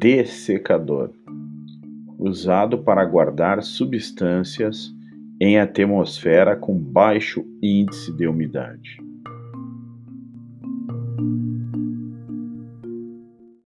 dessecador, usado para guardar substâncias em atmosfera com baixo índice de umidade.